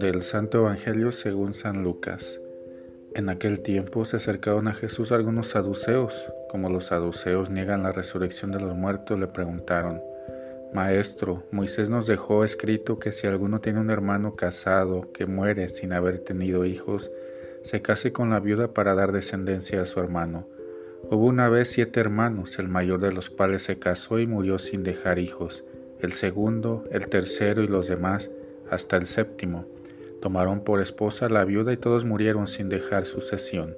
Del Santo Evangelio según San Lucas. En aquel tiempo se acercaron a Jesús algunos saduceos. Como los saduceos niegan la resurrección de los muertos, le preguntaron, Maestro, Moisés nos dejó escrito que si alguno tiene un hermano casado que muere sin haber tenido hijos, se case con la viuda para dar descendencia a su hermano. Hubo una vez siete hermanos, el mayor de los cuales se casó y murió sin dejar hijos, el segundo, el tercero y los demás, hasta el séptimo. Tomaron por esposa a la viuda y todos murieron sin dejar sucesión.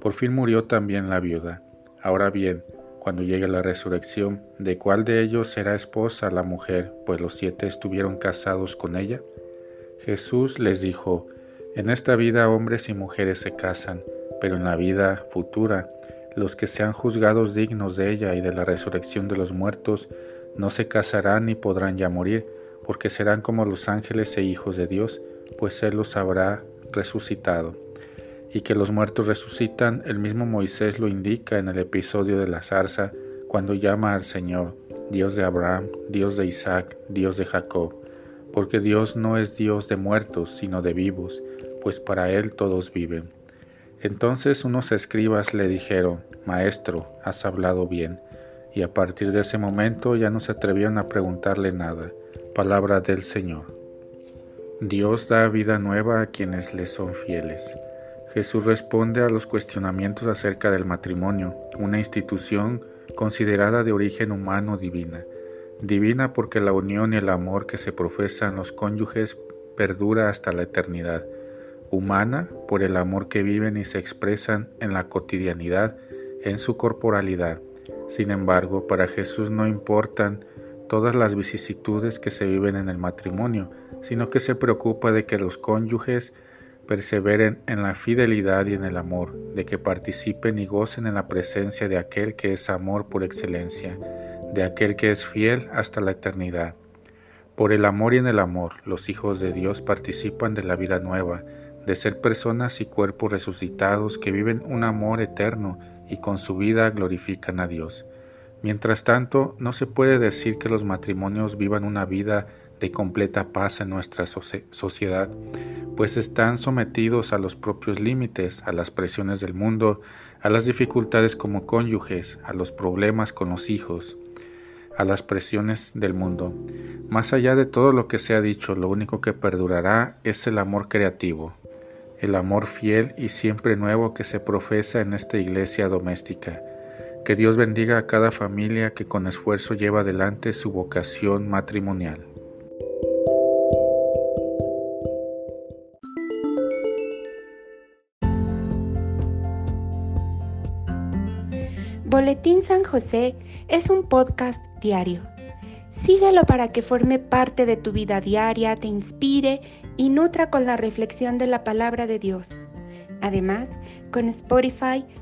Por fin murió también la viuda. Ahora bien, cuando llegue la resurrección, ¿de cuál de ellos será esposa la mujer, pues los siete estuvieron casados con ella? Jesús les dijo, En esta vida hombres y mujeres se casan, pero en la vida futura, los que sean juzgados dignos de ella y de la resurrección de los muertos, no se casarán ni podrán ya morir, porque serán como los ángeles e hijos de Dios, pues Él los habrá resucitado. Y que los muertos resucitan, el mismo Moisés lo indica en el episodio de la zarza, cuando llama al Señor, Dios de Abraham, Dios de Isaac, Dios de Jacob, porque Dios no es Dios de muertos, sino de vivos, pues para Él todos viven. Entonces unos escribas le dijeron, Maestro, has hablado bien, y a partir de ese momento ya no se atrevieron a preguntarle nada. Palabra del Señor. Dios da vida nueva a quienes le son fieles. Jesús responde a los cuestionamientos acerca del matrimonio, una institución considerada de origen humano divina. Divina porque la unión y el amor que se profesan los cónyuges perdura hasta la eternidad. Humana por el amor que viven y se expresan en la cotidianidad, en su corporalidad. Sin embargo, para Jesús no importan todas las vicisitudes que se viven en el matrimonio, sino que se preocupa de que los cónyuges perseveren en la fidelidad y en el amor, de que participen y gocen en la presencia de aquel que es amor por excelencia, de aquel que es fiel hasta la eternidad. Por el amor y en el amor, los hijos de Dios participan de la vida nueva, de ser personas y cuerpos resucitados que viven un amor eterno y con su vida glorifican a Dios. Mientras tanto, no se puede decir que los matrimonios vivan una vida de completa paz en nuestra sociedad, pues están sometidos a los propios límites, a las presiones del mundo, a las dificultades como cónyuges, a los problemas con los hijos, a las presiones del mundo. Más allá de todo lo que se ha dicho, lo único que perdurará es el amor creativo, el amor fiel y siempre nuevo que se profesa en esta iglesia doméstica que Dios bendiga a cada familia que con esfuerzo lleva adelante su vocación matrimonial. Boletín San José es un podcast diario. Síguelo para que forme parte de tu vida diaria, te inspire y nutra con la reflexión de la palabra de Dios. Además, con Spotify